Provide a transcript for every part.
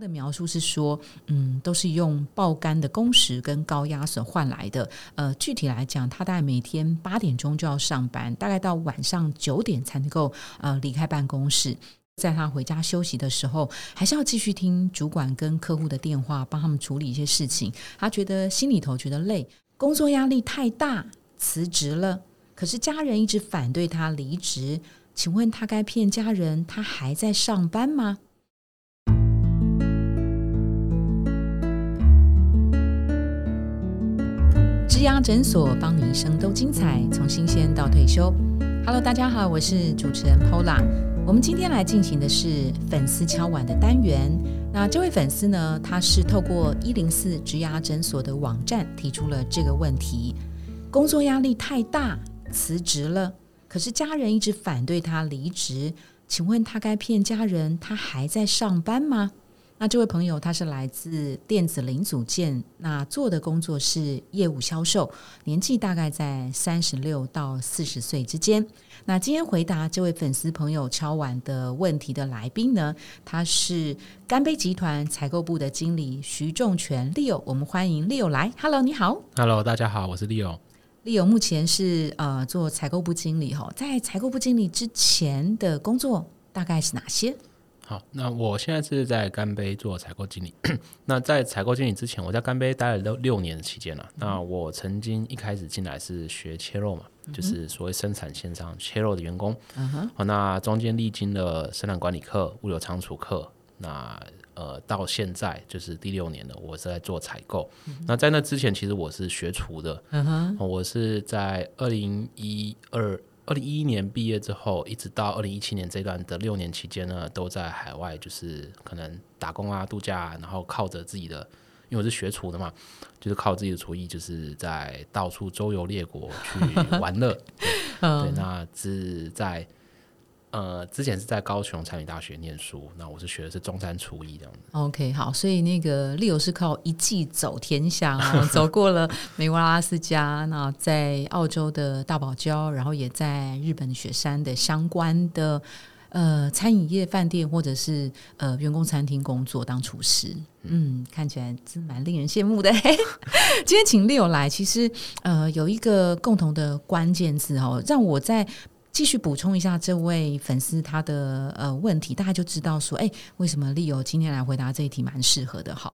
的描述是说，嗯，都是用爆肝的工时跟高压所换来的。呃，具体来讲，他大概每天八点钟就要上班，大概到晚上九点才能够呃离开办公室。在他回家休息的时候，还是要继续听主管跟客户的电话，帮他们处理一些事情。他觉得心里头觉得累，工作压力太大，辞职了。可是家人一直反对他离职，请问他该骗家人他还在上班吗？植牙诊所，帮你一生都精彩，从新鲜到退休。Hello，大家好，我是主持人 Pola。我们今天来进行的是粉丝敲碗的单元。那这位粉丝呢，他是透过一零四植牙诊所的网站提出了这个问题：工作压力太大，辞职了。可是家人一直反对他离职，请问他该骗家人他还在上班吗？那这位朋友他是来自电子零组件，那做的工作是业务销售，年纪大概在三十六到四十岁之间。那今天回答这位粉丝朋友敲碗的问题的来宾呢，他是干杯集团采购部的经理徐仲全 Leo，我们欢迎 Leo 来。Hello，你好。Hello，大家好，我是 Leo。Leo 目前是呃做采购部经理哈，在采购部经理之前的工作大概是哪些？好，那我现在是在干杯做采购经理。那在采购经理之前，我在干杯待了六六年的期间了。那我曾经一开始进来是学切肉嘛，就是所谓生产线上切肉的员工。嗯哼。好，那中间历经了生产管理课、物流仓储课。那呃，到现在就是第六年了，我是在做采购。那在那之前，其实我是学厨的。嗯哼。我是在二零一二。二零一一年毕业之后，一直到二零一七年这段的六年期间呢，都在海外，就是可能打工啊、度假，然后靠着自己的，因为我是学厨的嘛，就是靠自己的厨艺，就是在到处周游列国去玩乐。对，那是在。呃，之前是在高雄餐饮大学念书，那我是学的是中餐厨艺这样子。OK，好，所以那个 Leo 是靠一技走天下啊，走过了美国阿拉斯加，那在澳洲的大堡礁，然后也在日本雪山的相关的呃餐饮业、饭店或者是呃员工餐厅工作当厨师。嗯，看起来真蛮令人羡慕的。今天请 Leo 来，其实呃有一个共同的关键字哦，让我在。继续补充一下这位粉丝他的呃问题，大家就知道说，哎，为什么利友今天来回答这一题蛮适合的。好，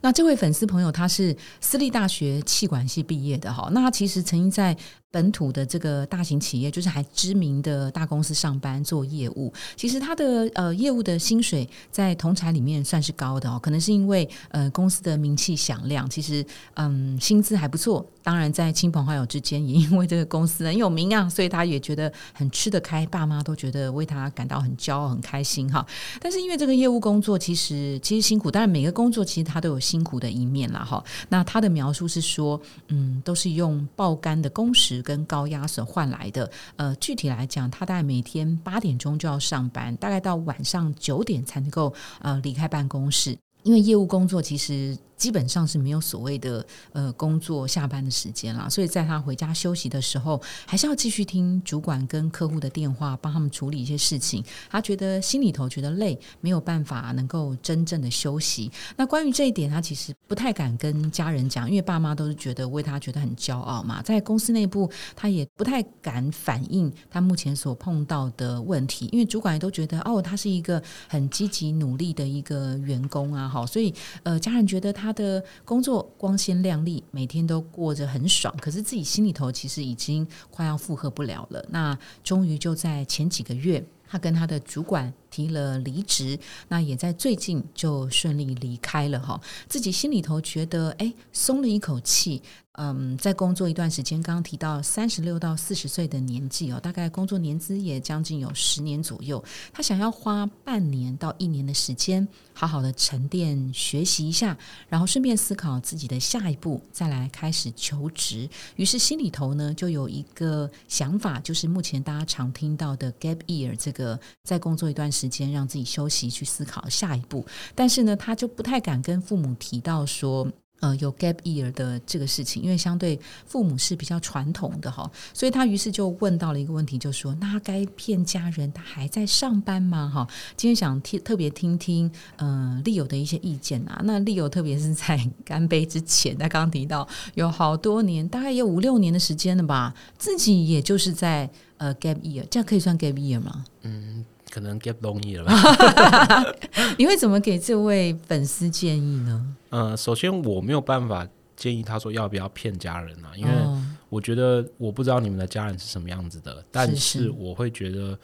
那这位粉丝朋友他是私立大学气管系毕业的，哈，那他其实曾经在。本土的这个大型企业，就是还知名的大公司上班做业务，其实他的呃业务的薪水在同财里面算是高的哦，可能是因为呃公司的名气响亮，其实嗯薪资还不错。当然在亲朋好友之间，也 因为这个公司很有名啊，所以他也觉得很吃得开，爸妈都觉得为他感到很骄傲、很开心哈。但是因为这个业务工作其实其实辛苦，当然每个工作其实他都有辛苦的一面了哈。那他的描述是说，嗯，都是用爆肝的工时。跟高压所换来的，呃，具体来讲，他大概每天八点钟就要上班，大概到晚上九点才能够呃离开办公室，因为业务工作其实。基本上是没有所谓的呃工作下班的时间啦，所以在他回家休息的时候，还是要继续听主管跟客户的电话，帮他们处理一些事情。他觉得心里头觉得累，没有办法能够真正的休息。那关于这一点，他其实不太敢跟家人讲，因为爸妈都是觉得为他觉得很骄傲嘛。在公司内部，他也不太敢反映他目前所碰到的问题，因为主管也都觉得哦，他是一个很积极努力的一个员工啊，好，所以呃，家人觉得他。他的工作光鲜亮丽，每天都过着很爽，可是自己心里头其实已经快要负荷不了了。那终于就在前几个月，他跟他的主管提了离职，那也在最近就顺利离开了哈。自己心里头觉得哎，松了一口气。嗯，在工作一段时间，刚刚提到三十六到四十岁的年纪哦，大概工作年资也将近有十年左右。他想要花半年到一年的时间，好好的沉淀学习一下，然后顺便思考自己的下一步，再来开始求职。于是心里头呢，就有一个想法，就是目前大家常听到的 gap year，这个在工作一段时间，让自己休息去思考下一步。但是呢，他就不太敢跟父母提到说。呃，有 gap year 的这个事情，因为相对父母是比较传统的哈，所以他于是就问到了一个问题，就说：那该骗家人，他还在上班吗？哈，今天想听特别听听，呃，利友的一些意见啊。那利友特别是在干杯之前，他刚刚提到有好多年，大概有五六年的时间了吧，自己也就是在呃 gap year，这样可以算 gap year 吗？嗯，可能 gap long year 了吧。你会怎么给这位粉丝建议呢？呃，首先我没有办法建议他说要不要骗家人啊，因为哦我觉得我不知道你们的家人是什么样子的，但是是我会觉得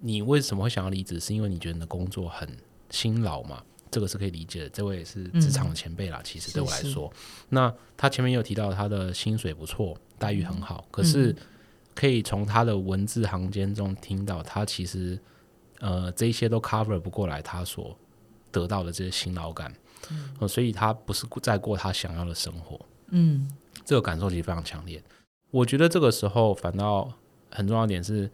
你为什么会想要离职，是因为你觉得你的工作很辛劳嘛，这个是可以理解的。这位也是职场的前辈啦，其实对我来是说，那他前面有提到他的薪水不错，待遇很好，可是可以从他的文字行间中听到，他其实呃这一些都 cover 不过来他所得到的这些辛劳感，呃所以他不是在过他想要的生活。嗯这个感受其实非常强烈。我觉得这个时候反倒很重要一点是，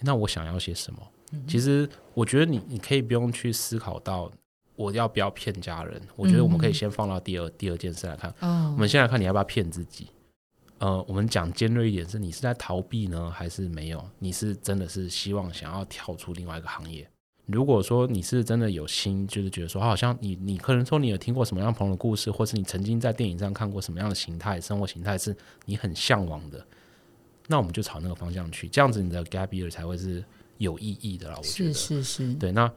那我想要些什么？其实我觉得你你可以不用去思考到我要不要骗家人。我觉得我们可以先放到第二、第二件事来看。哦我们先来看你要不要骗自己。呃，我们讲尖锐一点，是你是在逃避呢，还是没有？你是真的是希望想要跳出另外一个行业？如果说你是真的有心，就是觉得说，好像你你可能说你有听过什么样朋友的故事，或是你曾经在电影上看过什么样的形态、生活形态是你很向往的，那我们就朝那个方向去，这样子你的 gap year 才会是有意义的啦。我觉是得是是，对。那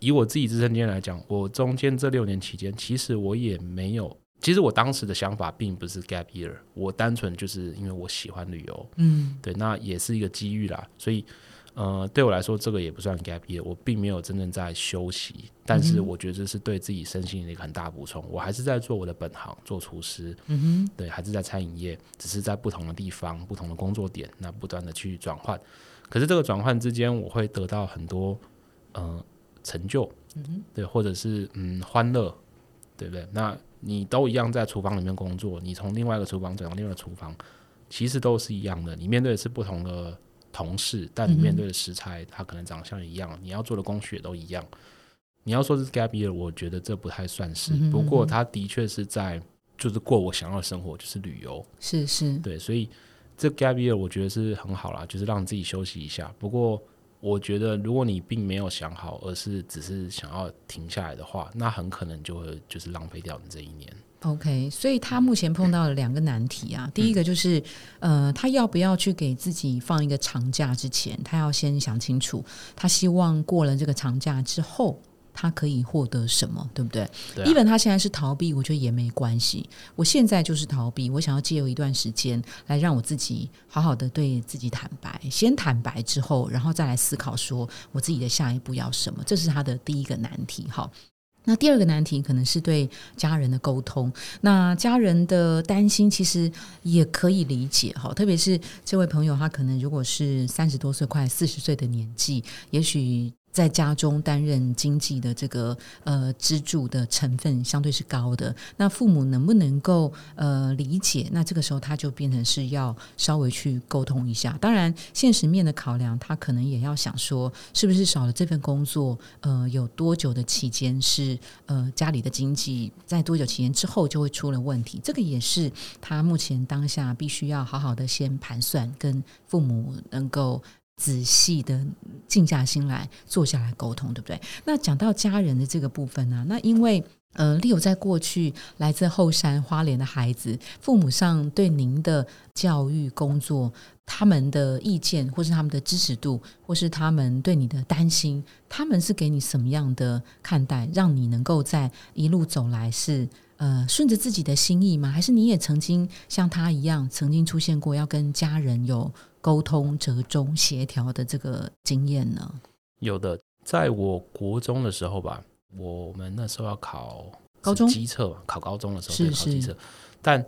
以我自己自身经验来讲，我中间这六年期间，其实我也没有，其实我当时的想法并不是 gap year，我单纯就是因为我喜欢旅游，嗯对，那也是一个机遇啦。所以，呃，对我来说，这个也不算 gap year，我并没有真正在休息，但是我觉得这是对自己身心的一个很大补充。我还是在做我的本行，做厨师，嗯哼，对，还是在餐饮业，只是在不同的地方、不同的工作点，那不断的去转换。可是这个转换之间，我会得到很多呃成就，嗯对，或者是嗯欢乐，对不对？那你都一样在厨房里面工作，你从另外一个厨房转到另外一个厨房，其实都是一样的。你面对的是不同的同事，但你面对的食材，它可能长相一样，你要做的工序也都一样。你要说是 gap year，我觉得这不太算是，嗯不过它的确是在就是过我想要的生活，就是旅游。是是，对，所以这 gap year 我觉得是很好啦，就是让自己休息一下。不过我觉得如果你并没有想好，而是只是想要停下来的话，那很可能就会就是浪费掉你这一年。OK，所以他目前碰到了两个难题啊。第一个就是，呃，他要不要去给自己放一个长假之前，他要先想清楚，他希望过了这个长假之后。他可以获得什么，对不对？一本他现在是逃避，我觉得也没关系。我现在就是逃避，我想要借由一段时间来让我自己好好的对自己坦白，先坦白之后，然后再来思考说我自己的下一步要什么，这是他的第一个难题。哈，那第二个难题可能是对家人的沟通。那家人的担心其实也可以理解哈，特别是这位朋友，他可能如果是三十多岁、快四十岁的年纪，也许。在家中担任经济的这个呃支柱的成分相对是高的，那父母能不能够呃理解？那这个时候他就变成是要稍微去沟通一下。当然，现实面的考量，他可能也要想说，是不是少了这份工作，呃，有多久的期间是呃家里的经济在多久期间之后就会出了问题？这个也是他目前当下必须要好好的先盘算，跟父母能够。仔细的静下心来坐下来沟通，对不对？那讲到家人的这个部分呢、那因为呃，利友在过去来自后山花莲的孩子，父母上对您的教育工作，他们的意见，或是他们的支持度，或是他们对你的担心，他们是给你什么样的看待，让你能够在一路走来是呃顺着自己的心意吗？还是你也曾经像他一样，曾经出现过要跟家人有沟通、折中、协调的这个经验呢？有的，在我国中的时候吧，我们那时候要考高中？机测，考高中的时候是对考机是测，但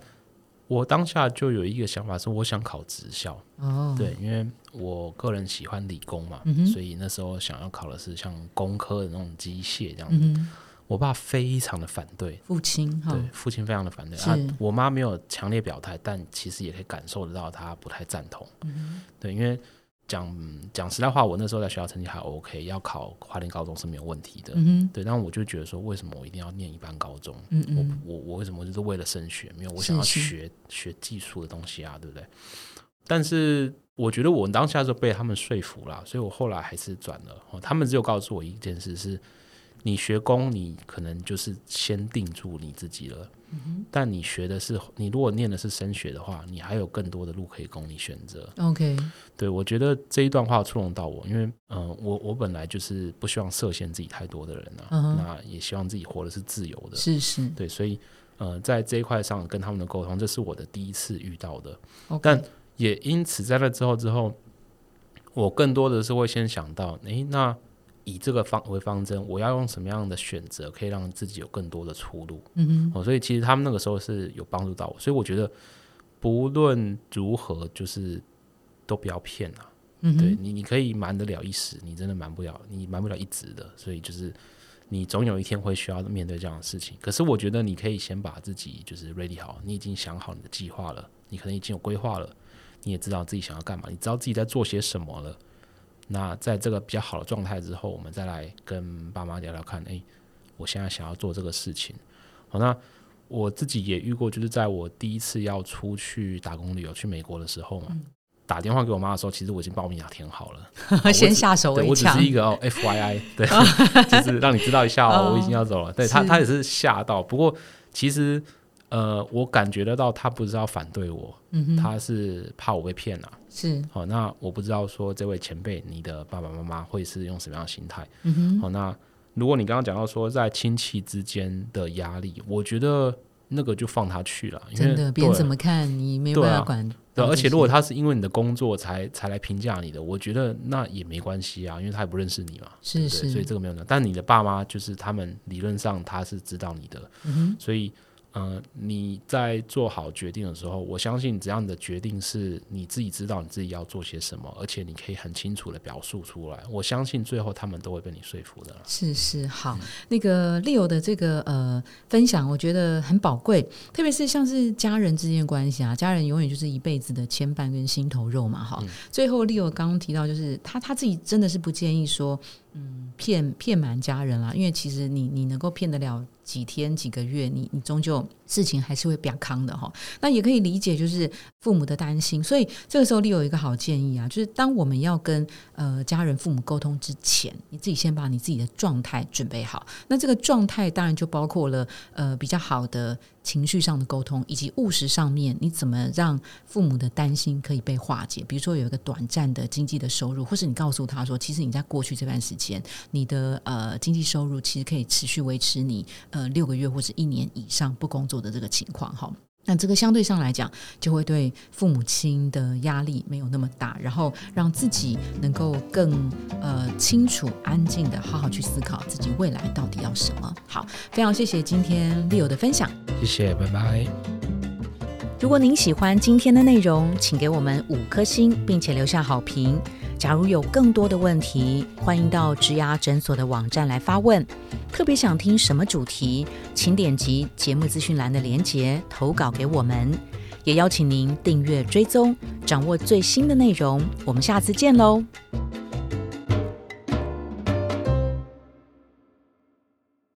我当下就有一个想法是，我想考职校。哦，对，因为我个人喜欢理工嘛，嗯所以那时候想要考的是像工科的那种机械这样子。我爸非常的反对，父亲哈对，父亲非常的反对。是啊，我妈没有强烈表态，但其实也可以感受得到她不太赞同。嗯对，因为讲讲实在话，我那时候在学校成绩还 OK，要考花莲高中是没有问题的。嗯对，但我就觉得说，为什么我一定要念一般高中？嗯嗯我我我为什么就是为了升学？没有，我想要学学技术的东西啊，对不对？但是我觉得我当下就被他们说服了，所以我后来还是转了。哦，他们只有告诉我一件事是。你学工，你可能就是先定住你自己了。但你学的是，你如果念的是升学的话，你还有更多的路可以供你选择。，OK，对我觉得这一段话触动到我，因为嗯、呃我我本来就是不希望设限自己太多的人啊，嗯哼那也希望自己活的是自由的。是是对，所以呃，在这一块上跟他们的沟通，这是我的第一次遇到的。，OK，但也因此在那之后之后，我更多的是会先想到，诶，那以这个方为方针，我要用什么样的选择可以让自己有更多的出路？嗯哦，所以其实他们那个时候是有帮助到我，所以我觉得不论如何，就是都不要骗啊。嗯哼，对你，你可以瞒得了一时，你真的瞒不了，你瞒不了一直的。所以就是你总有一天会需要面对这样的事情。可是我觉得你可以先把自己就是 ready 好，你已经想好你的计划了，你可能已经有规划了，你也知道自己想要干嘛，你知道自己在做些什么了。那在这个比较好的状态之后，我们再来跟爸妈聊聊看，诶，我现在想要做这个事情。好，那我自己也遇过，就是在我第一次要出去打工旅游去美国的时候嘛，打电话给我妈的时候，其实我已经报名表填好了。先下手对为强我只是一，个哦，F Y I，对，就是让你知道一下哦，哦我已经要走了。对他，他也是吓到。不过其实呃，我感觉得到他不知道反对我，嗯哼，他是怕我被骗啊。是，好、那我不知道说这位前辈，你的爸爸妈妈会是用什么样的心态？嗯哼，好、那如果你刚刚讲到说在亲戚之间的压力，我觉得那个就放他去了，因为真的，别人怎么看你没办法管对，而且如果他是因为你的工作才才来评价你的，我觉得那也没关系啊，因为他也不认识你嘛，是是。所以这个没有的。但你的爸妈就是他们理论上他是知道你的，嗯哼，所以呃你在做好决定的时候，我相信只要你的决定是你自己知道你自己要做些什么，而且你可以很清楚的表述出来，我相信最后他们都会被你说服的。是是好，那个 Leo 的这个呃分享，我觉得很宝贵，特别是像是家人之间的关系啊，家人永远就是一辈子的牵绊跟心头肉嘛，哈。嗯最后 Leo 刚刚提到，就是他他自己真的是不建议说，嗯，骗骗瞒家人啦，因为其实你你能够骗得了几天几个月，你你终究事情还是会比较康的哈。那也可以理解，就是父母的担心，所以这个时候你有一个好建议啊，就是当我们要跟呃家人、父母沟通之前，你自己先把你自己的状态准备好。那这个状态当然就包括了呃比较好的情绪上的沟通，以及务实上面你怎么让父母的担心可以被化解。比如说有一个短暂的经济的收入，或是你告诉他说，其实你在过去这段时间，你的呃经济收入其实可以持续维持你呃六个月或者一年以上不工作作的这个情况哈。那这个相对上来讲，就会对父母亲的压力没有那么大，然后让自己能够更呃清楚、安静的好好去思考自己未来到底要什么。好，非常谢谢今天 Leo 的分享。谢谢，拜拜。如果您喜欢今天的内容，请给我们五颗星，并且留下好评。假如有更多的问题，欢迎到植牙诊所的网站来发问。特别想听什么主题，请点击节目资讯栏的连结投稿给我们。也邀请您订阅追踪，掌握最新的内容。我们下次见喽！